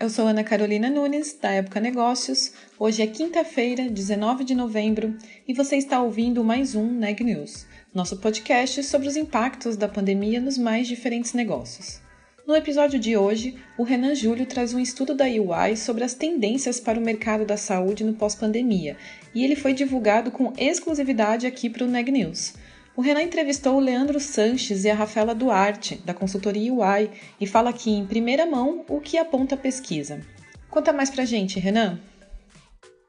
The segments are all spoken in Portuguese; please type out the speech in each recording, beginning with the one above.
Eu sou Ana Carolina Nunes, da Época Negócios. Hoje é quinta-feira, 19 de novembro, e você está ouvindo mais um Neg News nosso podcast sobre os impactos da pandemia nos mais diferentes negócios. No episódio de hoje, o Renan Júlio traz um estudo da UI sobre as tendências para o mercado da saúde no pós-pandemia, e ele foi divulgado com exclusividade aqui para o Neg News. O Renan entrevistou o Leandro Sanches e a Rafaela Duarte, da consultoria UI, e fala aqui em primeira mão o que aponta a pesquisa. Conta mais pra gente, Renan.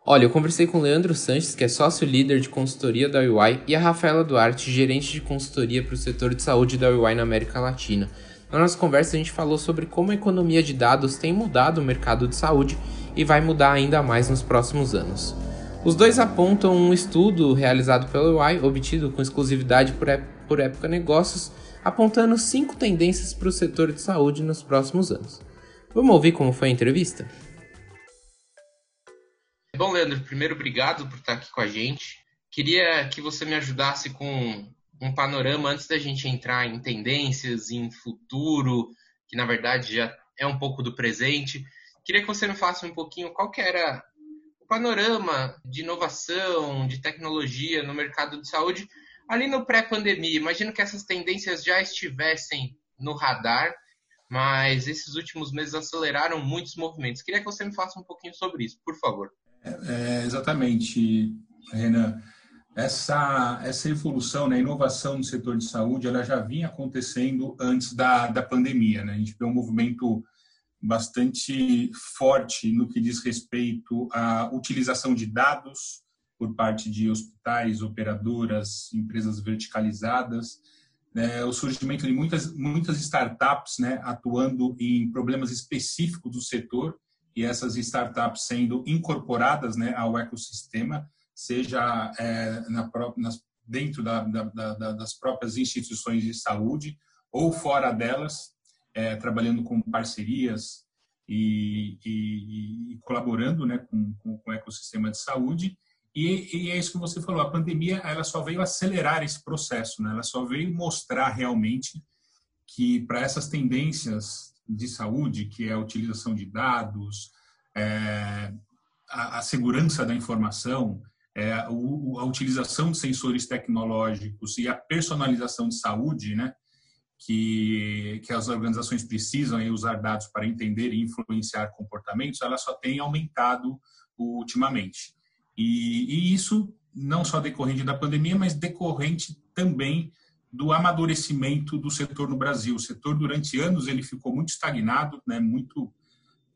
Olha, eu conversei com o Leandro Sanches, que é sócio líder de consultoria da UI, e a Rafaela Duarte, gerente de consultoria para o setor de saúde da UI na América Latina. Na nossa conversa, a gente falou sobre como a economia de dados tem mudado o mercado de saúde e vai mudar ainda mais nos próximos anos. Os dois apontam um estudo realizado pela UI, obtido com exclusividade por, por Época Negócios, apontando cinco tendências para o setor de saúde nos próximos anos. Vamos ouvir como foi a entrevista? Bom, Leandro, primeiro, obrigado por estar aqui com a gente. Queria que você me ajudasse com um panorama antes da gente entrar em tendências, em futuro, que na verdade já é um pouco do presente. Queria que você me falasse um pouquinho qual que era panorama de inovação, de tecnologia no mercado de saúde ali no pré-pandemia. Imagino que essas tendências já estivessem no radar, mas esses últimos meses aceleraram muitos movimentos. Queria que você me falasse um pouquinho sobre isso, por favor. É, exatamente, Renan. Essa, essa evolução, né, inovação no setor de saúde, ela já vinha acontecendo antes da, da pandemia. Né? A gente vê um movimento bastante forte no que diz respeito à utilização de dados por parte de hospitais, operadoras, empresas verticalizadas, né, o surgimento de muitas, muitas startups né, atuando em problemas específicos do setor e essas startups sendo incorporadas né, ao ecossistema, seja é, na, nas, dentro da, da, da, das próprias instituições de saúde ou fora delas, é, trabalhando com parcerias e, e, e colaborando né, com, com, com, o ecossistema de saúde. E, e, é isso que você falou, a pandemia ela só veio acelerar esse processo, né? ela só veio mostrar realmente que para essas tendências de saúde, que é a utilização de dados, é, a, a, segurança da informação, é, a, utilização de sensores tecnológicos e a personalização de saúde, né, que, que as organizações precisam usar dados para entender e influenciar comportamentos, ela só tem aumentado ultimamente. E, e isso não só decorrente da pandemia, mas decorrente também do amadurecimento do setor no Brasil. O setor, durante anos, ele ficou muito estagnado, né, muito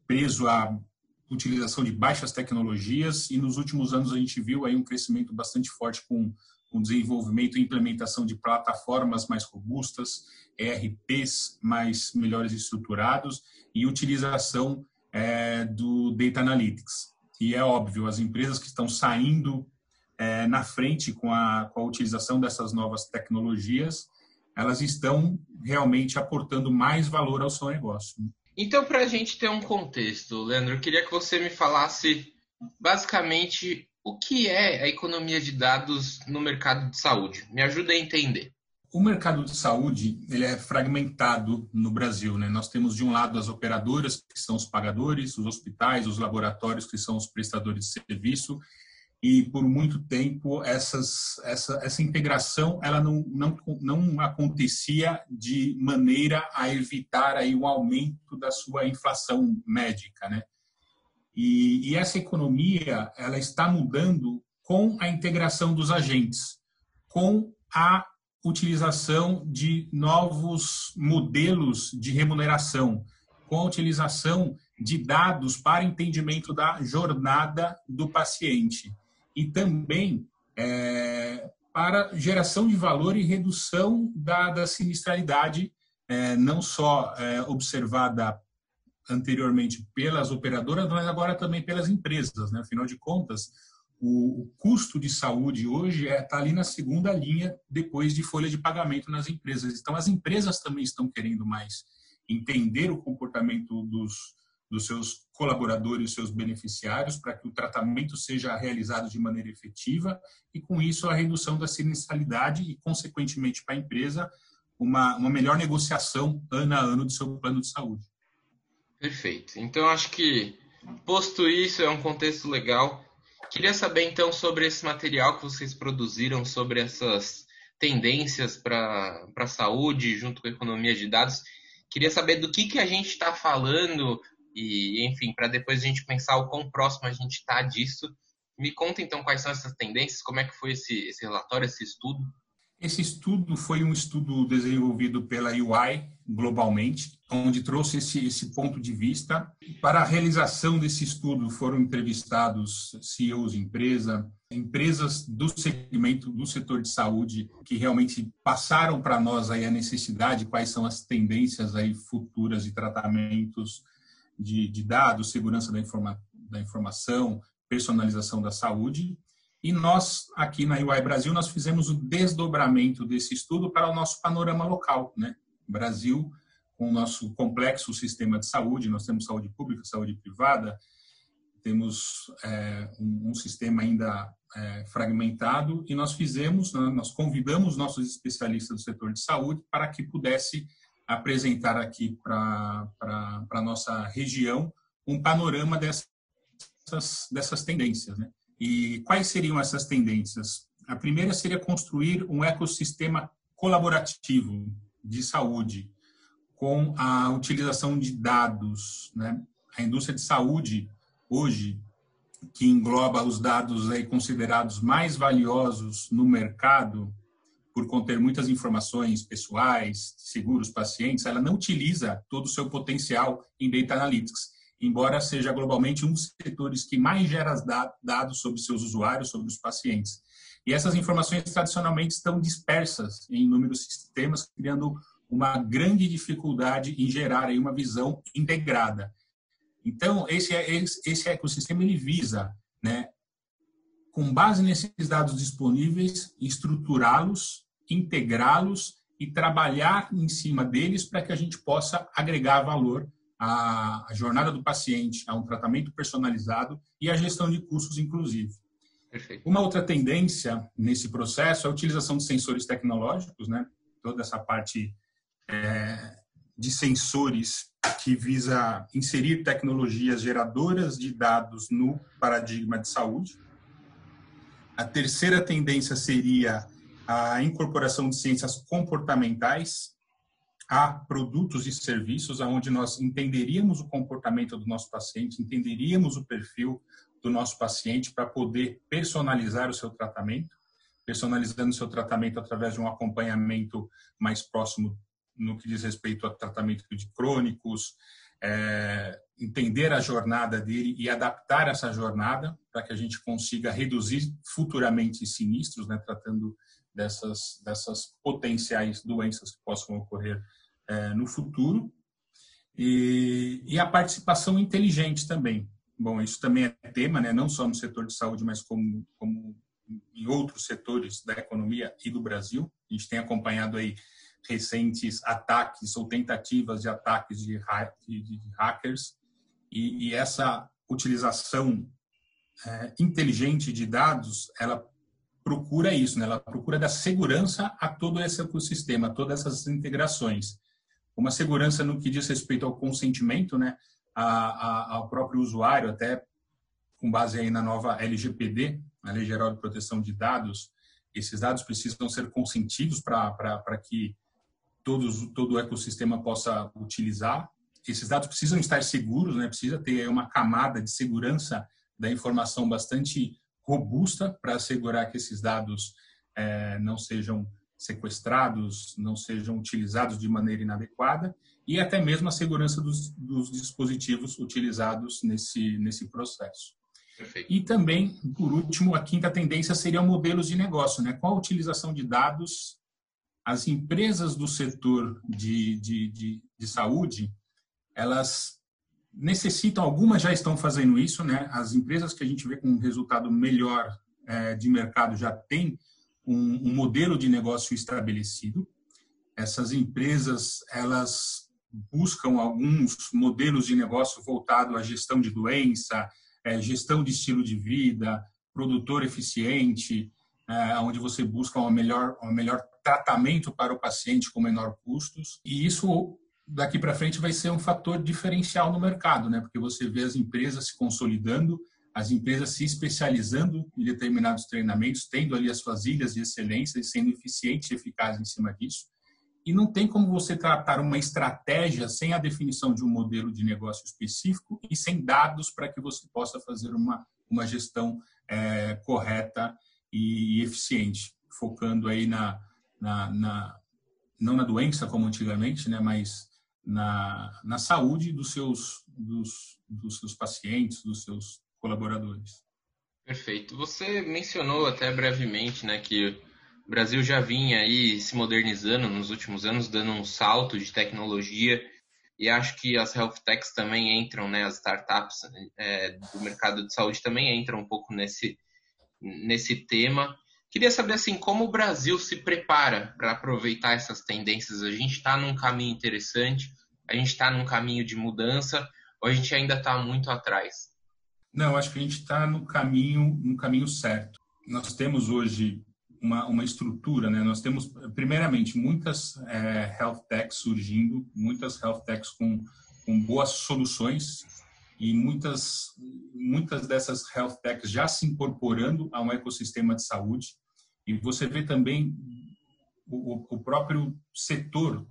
preso à utilização de baixas tecnologias e nos últimos anos a gente viu aí um crescimento bastante forte com o desenvolvimento e implementação de plataformas mais robustas, ERPs mais melhores estruturados e utilização é, do Data Analytics. E é óbvio, as empresas que estão saindo é, na frente com a, com a utilização dessas novas tecnologias, elas estão realmente aportando mais valor ao seu negócio. Então, para a gente ter um contexto, Leandro, eu queria que você me falasse basicamente o que é a economia de dados no mercado de saúde. Me ajuda a entender. O mercado de saúde ele é fragmentado no Brasil. Né? Nós temos, de um lado, as operadoras, que são os pagadores, os hospitais, os laboratórios, que são os prestadores de serviço, e por muito tempo essas, essa, essa integração ela não, não, não acontecia de maneira a evitar aí um aumento da sua inflação médica, né? E, e essa economia ela está mudando com a integração dos agentes, com a utilização de novos modelos de remuneração, com a utilização de dados para entendimento da jornada do paciente. E também é, para geração de valor e redução da, da sinistralidade, é, não só é, observada anteriormente pelas operadoras, mas agora também pelas empresas. Né? Afinal de contas, o, o custo de saúde hoje está é, tá ali na segunda linha depois de folha de pagamento nas empresas. Então, as empresas também estão querendo mais entender o comportamento dos, dos seus colaboradores, seus beneficiários, para que o tratamento seja realizado de maneira efetiva e, com isso, a redução da sinistralidade e, consequentemente, para a empresa, uma, uma melhor negociação ano a ano do seu plano de saúde. Perfeito. Então, acho que, posto isso, é um contexto legal. Queria saber, então, sobre esse material que vocês produziram, sobre essas tendências para a saúde, junto com a economia de dados. Queria saber do que, que a gente está falando e, enfim, para depois a gente pensar o quão próximo a gente está disso. Me conta, então, quais são essas tendências, como é que foi esse, esse relatório, esse estudo? Esse estudo foi um estudo desenvolvido pela UI globalmente, onde trouxe esse, esse ponto de vista. Para a realização desse estudo foram entrevistados CEOs de empresa, empresas do segmento do setor de saúde que realmente passaram para nós aí a necessidade, quais são as tendências aí futuras de tratamentos de, de dados, segurança da, informa, da informação, personalização da saúde. E nós, aqui na UI Brasil, nós fizemos o desdobramento desse estudo para o nosso panorama local. Né? Brasil, com o nosso complexo sistema de saúde, nós temos saúde pública, saúde privada, temos é, um, um, sistema ainda é, fragmentado e nós fizemos, né, nós convidamos nossos especialistas do setor de saúde para que pudesse apresentar aqui para a nossa região um panorama dessas, dessas tendências. Né? E quais seriam essas tendências? A primeira seria construir um ecossistema colaborativo de saúde com a utilização de dados. Né? A indústria de saúde, hoje, que engloba os dados aí considerados mais valiosos no mercado, por conter muitas informações pessoais, seguros, pacientes, ela não utiliza todo o seu potencial em data analytics embora seja globalmente um dos setores que mais gera dados sobre seus usuários, sobre os pacientes. E essas informações tradicionalmente estão dispersas em inúmeros sistemas, criando uma grande dificuldade em gerar aí uma visão integrada. Então, esse, esse ecossistema ele visa, né, com base nesses dados disponíveis, estruturá-los, integrá-los e trabalhar em cima deles para que a gente possa agregar valor a, a jornada do paciente a um tratamento personalizado e a gestão de custos, inclusive. Perfeito. Uma outra tendência nesse processo é a utilização de sensores tecnológicos, né? Toda essa parte é, de sensores que visa inserir tecnologias geradoras de dados no paradigma de saúde. A terceira tendência seria a incorporação de ciências comportamentais a produtos e serviços onde nós entenderíamos o comportamento do nosso paciente, entenderíamos o perfil do nosso paciente para poder personalizar o seu tratamento, personalizando o seu tratamento através de um acompanhamento mais próximo no que diz respeito ao tratamento de crônicos, é, entender a jornada dele e adaptar essa jornada para que a gente consiga reduzir futuramente sinistros, né, tratando dessas, dessas potenciais doenças que possam ocorrer é, no futuro. E, e, a participação inteligente também. Bom, isso também é tema, né, não só no setor de saúde, mas como, como em outros setores da economia e do Brasil. A gente tem acompanhado aí recentes ataques ou tentativas de ataques de, hackers e, e, essa utilização é, inteligente de dados, ela procura isso, né? ela procura dar segurança a todo esse ecossistema, a todas essas integrações. Uma segurança no que diz respeito ao consentimento, né? A, a, ao próprio usuário, até com base aí na nova LGPD, a Lei Geral de Proteção de Dados, esses dados precisam ser consentidos para que todos, todo o ecossistema possa utilizar. Esses dados precisam estar seguros, né? precisa ter uma camada de segurança da informação bastante robusta para assegurar que esses dados é, não sejam sequestrados, não sejam utilizados de maneira inadequada e até mesmo a segurança dos, dos dispositivos utilizados nesse, nesse processo. Perfeito. E também, por último, a quinta tendência seria modelos de negócio, né? Com a utilização de dados, as empresas do setor de, de, de, de saúde, elas necessitam, algumas já estão fazendo isso, né? As empresas que a gente vê com um resultado melhor é, de mercado já tem um, um modelo de negócio estabelecido. Essas empresas elas buscam alguns modelos de negócio voltado à gestão de doença, é, gestão de estilo de vida, produtor eficiente, é, onde você busca um melhor, um melhor tratamento para o paciente com menor custos. E isso daqui para frente vai ser um fator diferencial no mercado, né? Porque você vê as empresas se consolidando, as empresas se especializando em determinados treinamentos, tendo ali as suas ilhas de excelência e sendo eficientes e eficazes em cima disso. E não tem como você tratar uma estratégia sem a definição de um modelo de negócio específico e sem dados para que você possa fazer uma, uma gestão é, correta e eficiente, focando aí na, na, na, não na doença como antigamente, né, mas na, na saúde dos seus, dos, dos seus pacientes, dos seus colaboradores. Perfeito. Você mencionou até brevemente né, que o Brasil já vinha aí se modernizando nos últimos anos, dando um salto de tecnologia e acho que as health techs também entram, né, as startups é, do mercado de saúde também entram um pouco nesse, nesse tema. Queria saber assim como o Brasil se prepara para aproveitar essas tendências. A gente está num caminho interessante, a gente está num caminho de mudança, ou a gente ainda está muito atrás? Não, acho que a gente está no caminho no caminho certo. Nós temos hoje uma, uma estrutura, né? Nós temos primeiramente muitas é, health techs surgindo, muitas health techs com, com boas soluções e muitas muitas dessas health techs já se incorporando a um ecossistema de saúde e você vê também o, o próprio setor,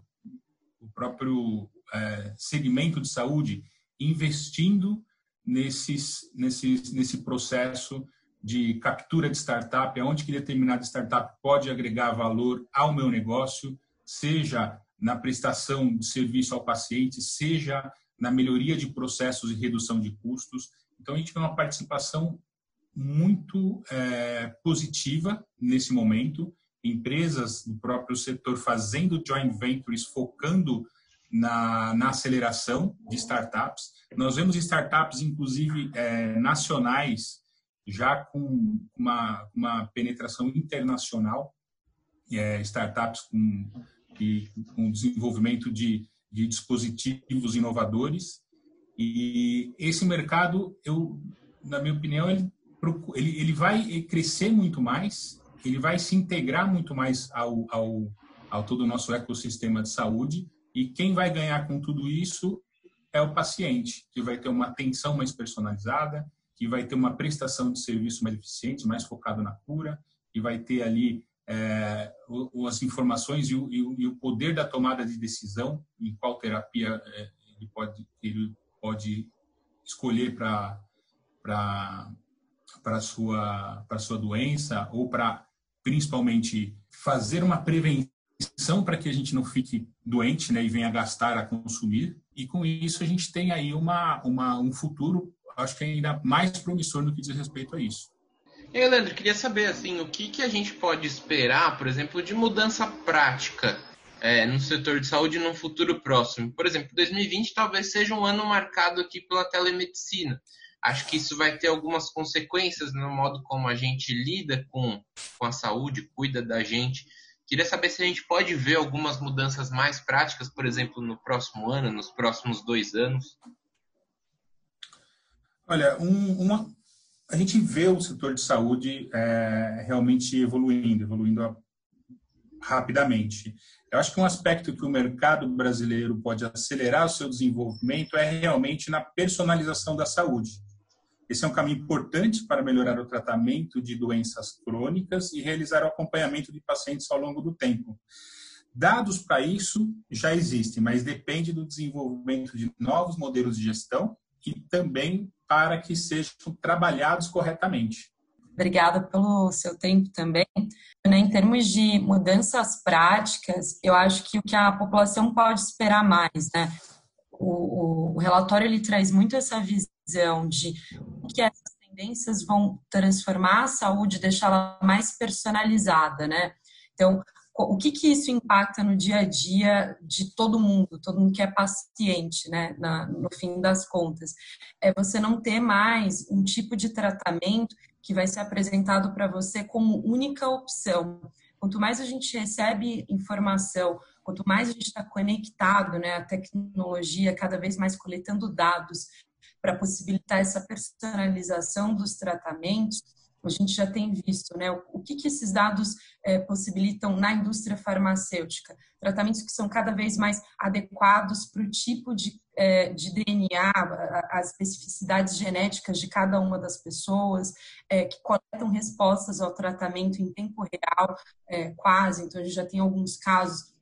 o próprio é, segmento de saúde investindo nesses, nesses, nesse processo de captura de startup, aonde que determinada startup pode agregar valor ao meu negócio, seja na prestação de serviço ao paciente, seja na melhoria de processos e redução de custos. Então, a gente tem uma participação muito é, positiva nesse momento. Empresas do próprio setor fazendo joint ventures, focando na, na aceleração de startups. Nós vemos startups, inclusive, é, nacionais, já com uma, uma penetração internacional, é, startups com, com desenvolvimento de, de dispositivos inovadores. E esse mercado, eu, na minha opinião, ele ele, ele vai crescer muito mais, ele vai se integrar muito mais ao, ao, ao todo o nosso ecossistema de saúde e quem vai ganhar com tudo isso é o paciente, que vai ter uma atenção mais personalizada, que vai ter uma prestação de serviço mais eficiente, mais focado na cura, e vai ter ali é, as informações e o, e o, poder da tomada de decisão em qual terapia é, ele, pode, ele pode escolher para para sua para sua doença ou para principalmente fazer uma prevenção para que a gente não fique doente, né, e venha gastar a consumir. E com isso a gente tem aí uma, uma um futuro, acho que ainda mais promissor no que diz respeito a isso. E aí, Leandro, queria saber assim, o que, que a gente pode esperar, por exemplo, de mudança prática é, no setor de saúde num futuro próximo. Por exemplo, 2020 talvez seja um ano marcado aqui pela telemedicina. Acho que isso vai ter algumas consequências no modo como a gente lida com, com a saúde, cuida da gente. Queria saber se a gente pode ver algumas mudanças mais práticas, por exemplo, no próximo ano, nos próximos dois anos. Olha, um, uma, a gente vê o setor de saúde é, realmente evoluindo, evoluindo rapidamente. Eu acho que um aspecto que o mercado brasileiro pode acelerar o seu desenvolvimento é realmente na personalização da saúde. Esse é um caminho importante para melhorar o tratamento de doenças crônicas e realizar o acompanhamento de pacientes ao longo do tempo. Dados para isso já existem, mas depende do desenvolvimento de novos modelos de gestão e também para que sejam trabalhados corretamente. Obrigada pelo seu tempo também. Né, em termos de mudanças práticas, eu acho que o que a população pode esperar mais, né? O, o, o relatório ele traz muito essa visão de que essas tendências vão transformar a saúde, deixá-la mais personalizada, né? Então, o que, que isso impacta no dia a dia de todo mundo, todo mundo que é paciente, né, na, no fim das contas. É você não ter mais um tipo de tratamento que vai ser apresentado para você como única opção. Quanto mais a gente recebe informação, quanto mais a gente está conectado, né, a tecnologia cada vez mais coletando dados para possibilitar essa personalização dos tratamentos, a gente já tem visto, né? O que, que esses dados é, possibilitam na indústria farmacêutica? Tratamentos que são cada vez mais adequados para o tipo de, é, de DNA, as especificidades genéticas de cada uma das pessoas, é, que coletam respostas ao tratamento em tempo real, é, quase. Então, a gente já tem alguns casos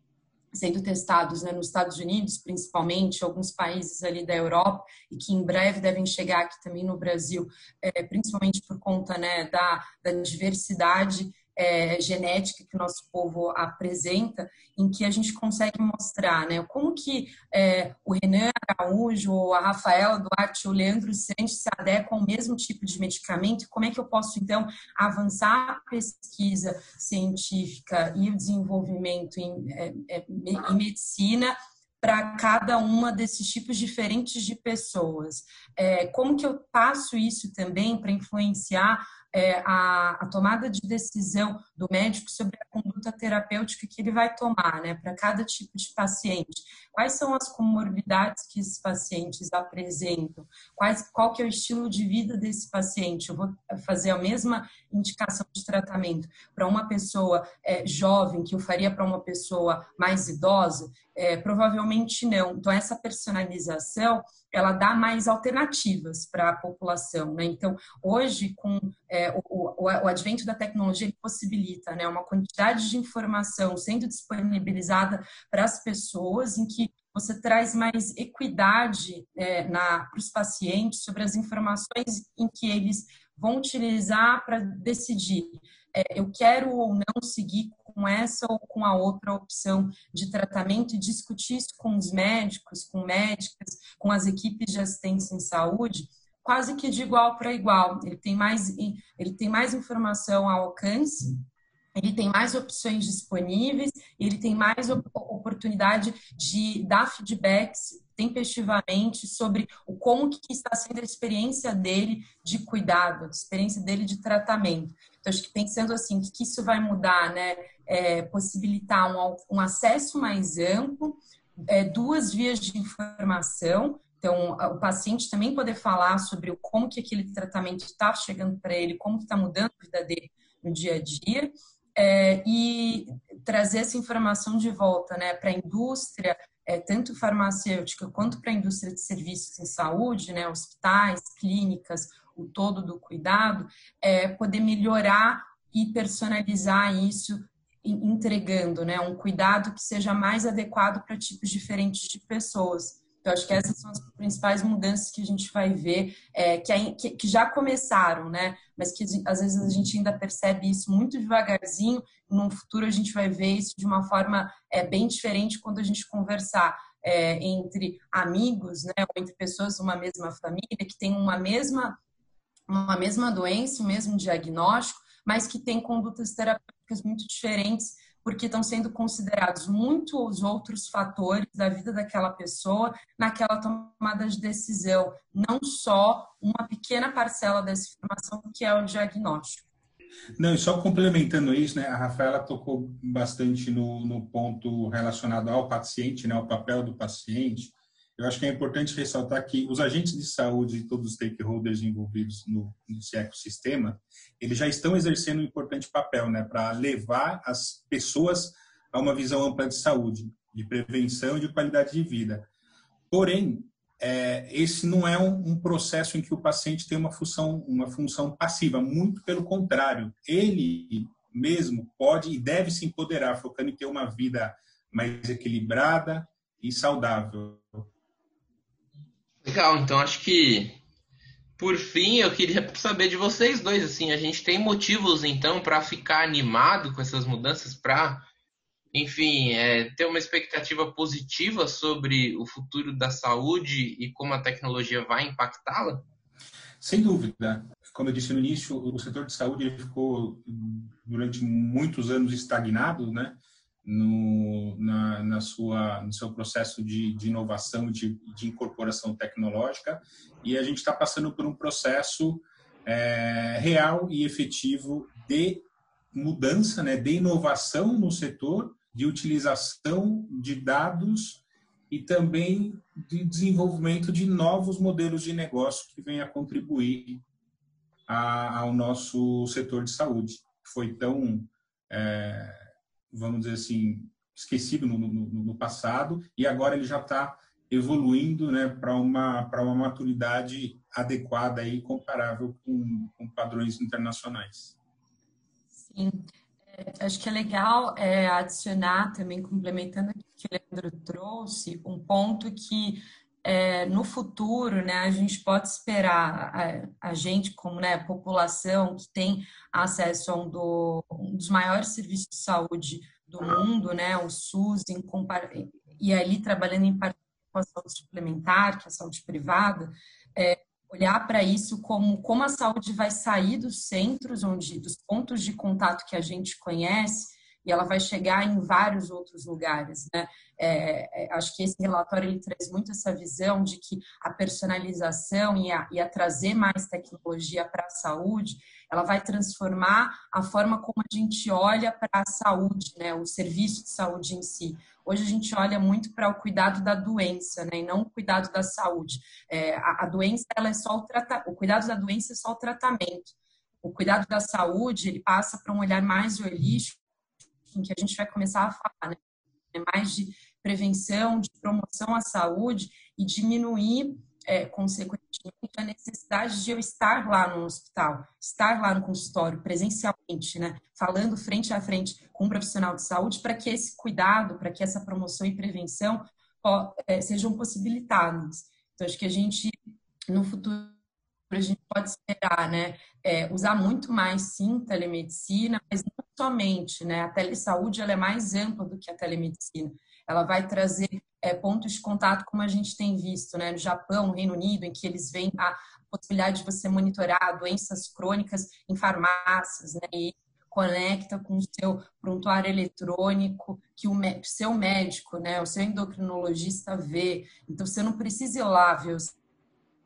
sendo testados né, nos Estados Unidos, principalmente, alguns países ali da Europa, e que em breve devem chegar aqui também no Brasil, é, principalmente por conta né, da, da diversidade é, genética que o nosso povo apresenta, em que a gente consegue mostrar né, como que é, o Renan Araújo, a Rafaela Duarte, o Leandro Santos se adequam ao mesmo tipo de medicamento como é que eu posso, então, avançar a pesquisa científica e o desenvolvimento em, é, é em medicina para cada uma desses tipos diferentes de pessoas. É, como que eu passo isso também para influenciar é, a, a, tomada de decisão do médico sobre a conduta terapêutica que ele vai tomar, né, para cada tipo de paciente. Quais são as comorbidades que esses pacientes apresentam? Quais, qual que é o estilo de vida desse paciente? Eu vou fazer a mesma indicação de tratamento para uma pessoa é, jovem que eu faria para uma pessoa mais idosa? É, provavelmente não. Então, essa personalização ela dá mais alternativas para a população. Né? Então, hoje, com é, o, o, o, advento da tecnologia, ele possibilita né, uma quantidade de informação sendo disponibilizada para as pessoas, em que você traz mais equidade é, para os pacientes sobre as informações em que eles vão utilizar para decidir é, eu quero ou não seguir com essa ou com a outra opção de tratamento e discutir isso com os médicos, com médicas, com as equipes de assistência em saúde, quase que de igual para igual. Ele tem mais, ele tem mais informação ao alcance, ele tem mais opções disponíveis, ele tem mais oportunidade de dar feedbacks tempestivamente sobre o como que está sendo a experiência dele de cuidado, a experiência dele de tratamento. Então, acho que pensando assim, o que isso vai mudar, né? É, possibilitar um, um, acesso mais amplo, é, duas vias de informação, então, o paciente também poder falar sobre como que aquele tratamento está chegando para ele, como está mudando a vida dele no dia a dia, é, e trazer essa informação de volta né, para a indústria, é, tanto farmacêutica quanto para a indústria de serviços em saúde, né, hospitais, clínicas, o todo do cuidado, é poder melhorar e personalizar isso entregando né, um cuidado que seja mais adequado para tipos diferentes de pessoas. Então, acho que essas são as principais mudanças que a gente vai ver, é, que, que, já começaram, né? Mas que às vezes a gente ainda percebe isso muito devagarzinho. No futuro a gente vai ver isso de uma forma é, bem diferente quando a gente conversar é, entre amigos, né? Ou entre pessoas de uma mesma família que tem uma mesma uma mesma doença, o mesmo diagnóstico, mas que tem condutas terapêuticas muito diferentes, porque estão sendo considerados muitos outros fatores da vida daquela pessoa naquela tomada de decisão, não só uma pequena parcela dessa informação que é o diagnóstico. Não, e só complementando isso, né, a Rafaela tocou bastante no, no ponto relacionado ao paciente, né, ao papel do paciente, eu acho que é importante ressaltar que os agentes de saúde e todos os stakeholders envolvidos no, nesse ecossistema, eles já estão exercendo um importante papel né, para levar as pessoas a uma visão ampla de saúde, de prevenção e de qualidade de vida. Porém, é, esse não é um, um, processo em que o paciente tem uma função, uma função passiva, muito pelo contrário, ele mesmo pode e deve se empoderar, focando em ter uma vida mais equilibrada e saudável. Legal, então acho que por fim eu queria saber de vocês dois assim, a gente tem motivos então para ficar animado com essas mudanças para enfim, é, ter uma expectativa positiva sobre o futuro da saúde e como a tecnologia vai impactá-la? Sem dúvida. Como eu disse no início, o setor de saúde ficou durante muitos anos estagnado, né? No, na, na sua, no seu processo de, de inovação, de, de incorporação tecnológica, e a gente está passando por um processo é, real e efetivo de mudança, né, de inovação no setor, de utilização de dados e também de desenvolvimento de novos modelos de negócio que venham a contribuir a, ao nosso setor de saúde, que foi tão, é, vamos dizer assim, esquecido no, no, no, passado e agora ele já está evoluindo né, para uma, uma maturidade adequada e comparável com, com padrões internacionais. Sim, é, acho que é legal é, adicionar também, complementando o que o Leandro trouxe, um ponto que é, no futuro, né, a gente pode esperar a, a gente, como né, população que tem acesso a um, do, um, dos maiores serviços de saúde do mundo, né, o SUS, em, e ali trabalhando em parte com a saúde suplementar, que é a saúde privada, é, olhar para isso como como a saúde vai sair dos centros, onde dos pontos de contato que a gente conhece, e ela vai chegar em vários outros lugares, né? É, é, acho que esse relatório ele traz muito essa visão de que a personalização e a, e a trazer mais tecnologia para a saúde, ela vai transformar a forma como a gente olha para a saúde, né? O serviço de saúde em si. Hoje a gente olha muito para o cuidado da doença, né? E não o cuidado da saúde. É, a, a, doença ela é só o o cuidado da doença é só o tratamento. O cuidado da saúde ele passa para um olhar mais holístico em que a gente vai começar a falar né? mais de prevenção, de promoção à saúde e diminuir, é, consequentemente, a necessidade de eu estar lá no hospital, estar lá no consultório, presencialmente, né? falando frente a frente com um profissional de saúde, para que esse cuidado, para que essa promoção e prevenção ó, é, sejam possibilitadas. Então, acho que a gente, no futuro, a gente pode esperar, né? É, usar muito mais, sim, telemedicina, mas não somente, né? A telesaúde ela é mais ampla do que a telemedicina. Ela vai trazer é, pontos de contato, como a gente tem visto, né? No Japão, no Reino Unido, em que eles veem a possibilidade de você monitorar doenças crônicas em farmácias, né? E conecta com o seu prontuário eletrônico que o seu médico, né, o seu endocrinologista vê. Então você não precisa ir lá ver o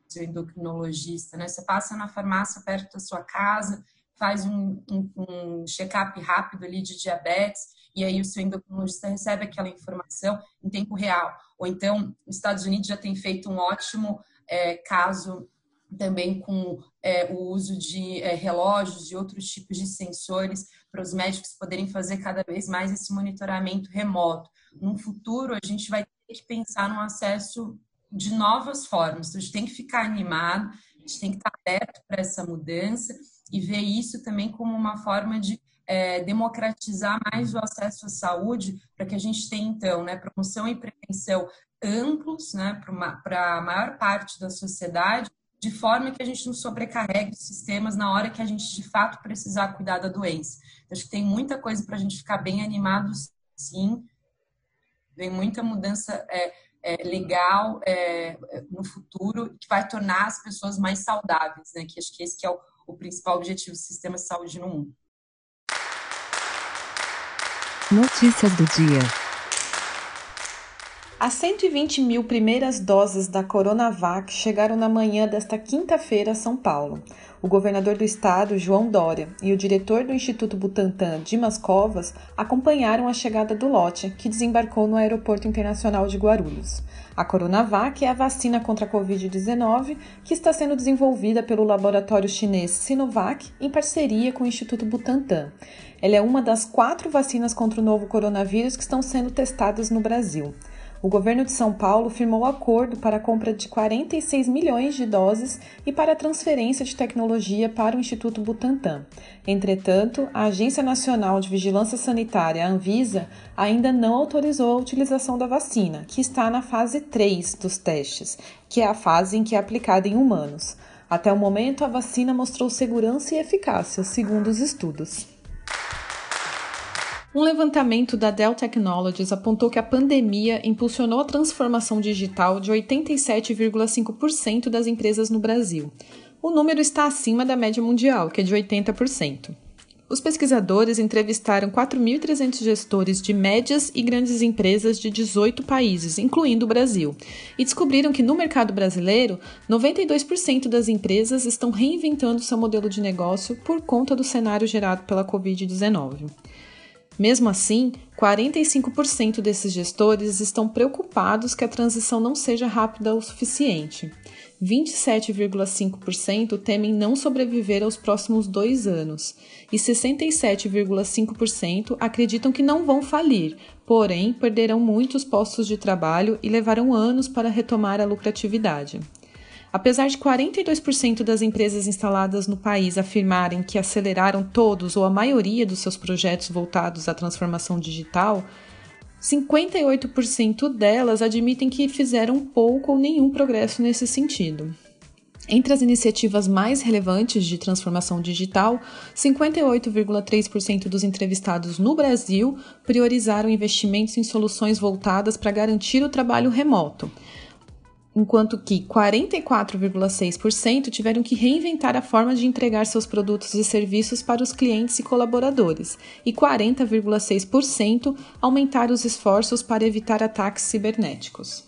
seu endocrinologista, né? Você passa na farmácia perto da sua casa, faz um, um, um check-up rápido ali de diabetes e aí o seu endocrinologista recebe aquela informação em tempo real. Ou então, os Estados Unidos já tem feito um ótimo é, caso também com é, o uso de é, relógios e outros tipos de sensores para os médicos poderem fazer cada vez mais esse monitoramento remoto. No futuro, a gente vai ter que pensar no acesso de novas formas. Então, a gente tem que ficar animado, a gente tem que estar aberto para essa mudança e ver isso também como uma forma de é, democratizar mais o acesso à saúde, para que a gente tenha, então, né, promoção e prevenção amplos né, para a maior parte da sociedade, de forma que a gente não sobrecarregue os sistemas na hora que a gente de fato precisar cuidar da doença. Acho que tem muita coisa para a gente ficar bem animado, sim. Vem muita mudança é, é, legal é, no futuro que vai tornar as pessoas mais saudáveis, né? Que acho que esse que é o, o principal objetivo do sistema de saúde no mundo. Notícias do dia. As 120 mil primeiras doses da Coronavac chegaram na manhã desta quinta-feira a São Paulo. O governador do estado, João Dória, e o diretor do Instituto Butantan, Dimas Covas, acompanharam a chegada do lote, que desembarcou no Aeroporto Internacional de Guarulhos. A Coronavac é a vacina contra a Covid-19 que está sendo desenvolvida pelo laboratório chinês Sinovac em parceria com o Instituto Butantan. Ela é uma das quatro vacinas contra o novo coronavírus que estão sendo testadas no Brasil o governo de São Paulo firmou acordo para a compra de 46 milhões de doses e para a transferência de tecnologia para o Instituto Butantan. Entretanto, a Agência Nacional de Vigilância Sanitária, a Anvisa, ainda não autorizou a utilização da vacina, que está na fase 3 dos testes, que é a fase em que é aplicada em humanos. Até o momento, a vacina mostrou segurança e eficácia, segundo os estudos. Um levantamento da Dell Technologies apontou que a pandemia impulsionou a transformação digital de 87,5% das empresas no Brasil. O número está acima da média mundial, que é de 80%. Os pesquisadores entrevistaram 4.300 gestores de médias e grandes empresas de 18 países, incluindo o Brasil, e descobriram que no mercado brasileiro, 92% das empresas estão reinventando seu modelo de negócio por conta do cenário gerado pela Covid-19. Mesmo assim, 45% desses gestores estão preocupados que a transição não seja rápida o suficiente. 27,5% temem não sobreviver aos próximos dois anos e 67,5% acreditam que não vão falir, porém perderão muitos postos de trabalho e levarão anos para retomar a lucratividade. Apesar de 42% das empresas instaladas no país afirmarem que aceleraram todos ou a maioria dos seus projetos voltados à transformação digital, 58% delas admitem que fizeram pouco ou nenhum progresso nesse sentido. Entre as iniciativas mais relevantes de transformação digital, 58,3% dos entrevistados no Brasil priorizaram investimentos em soluções voltadas para garantir o trabalho remoto, enquanto que 44,6% tiveram que reinventar a forma de entregar seus produtos e serviços para os clientes e colaboradores, e 40,6% aumentaram os esforços para evitar ataques cibernéticos.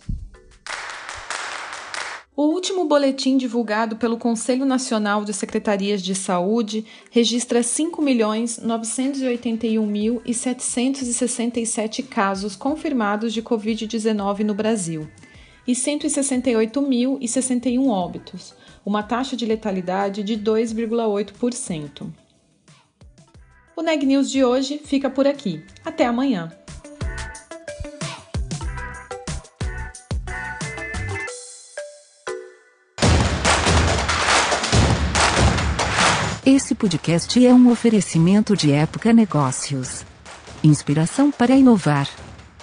O último boletim divulgado pelo Conselho Nacional de Secretarias de Saúde registra 5.981.767 casos confirmados de Covid-19 no Brasil e 168.061 óbitos, uma taxa de letalidade de 2,8%. O Neg News de hoje fica por aqui. Até amanhã! Esse podcast é um oferecimento de Época Negócios. Inspiração para inovar.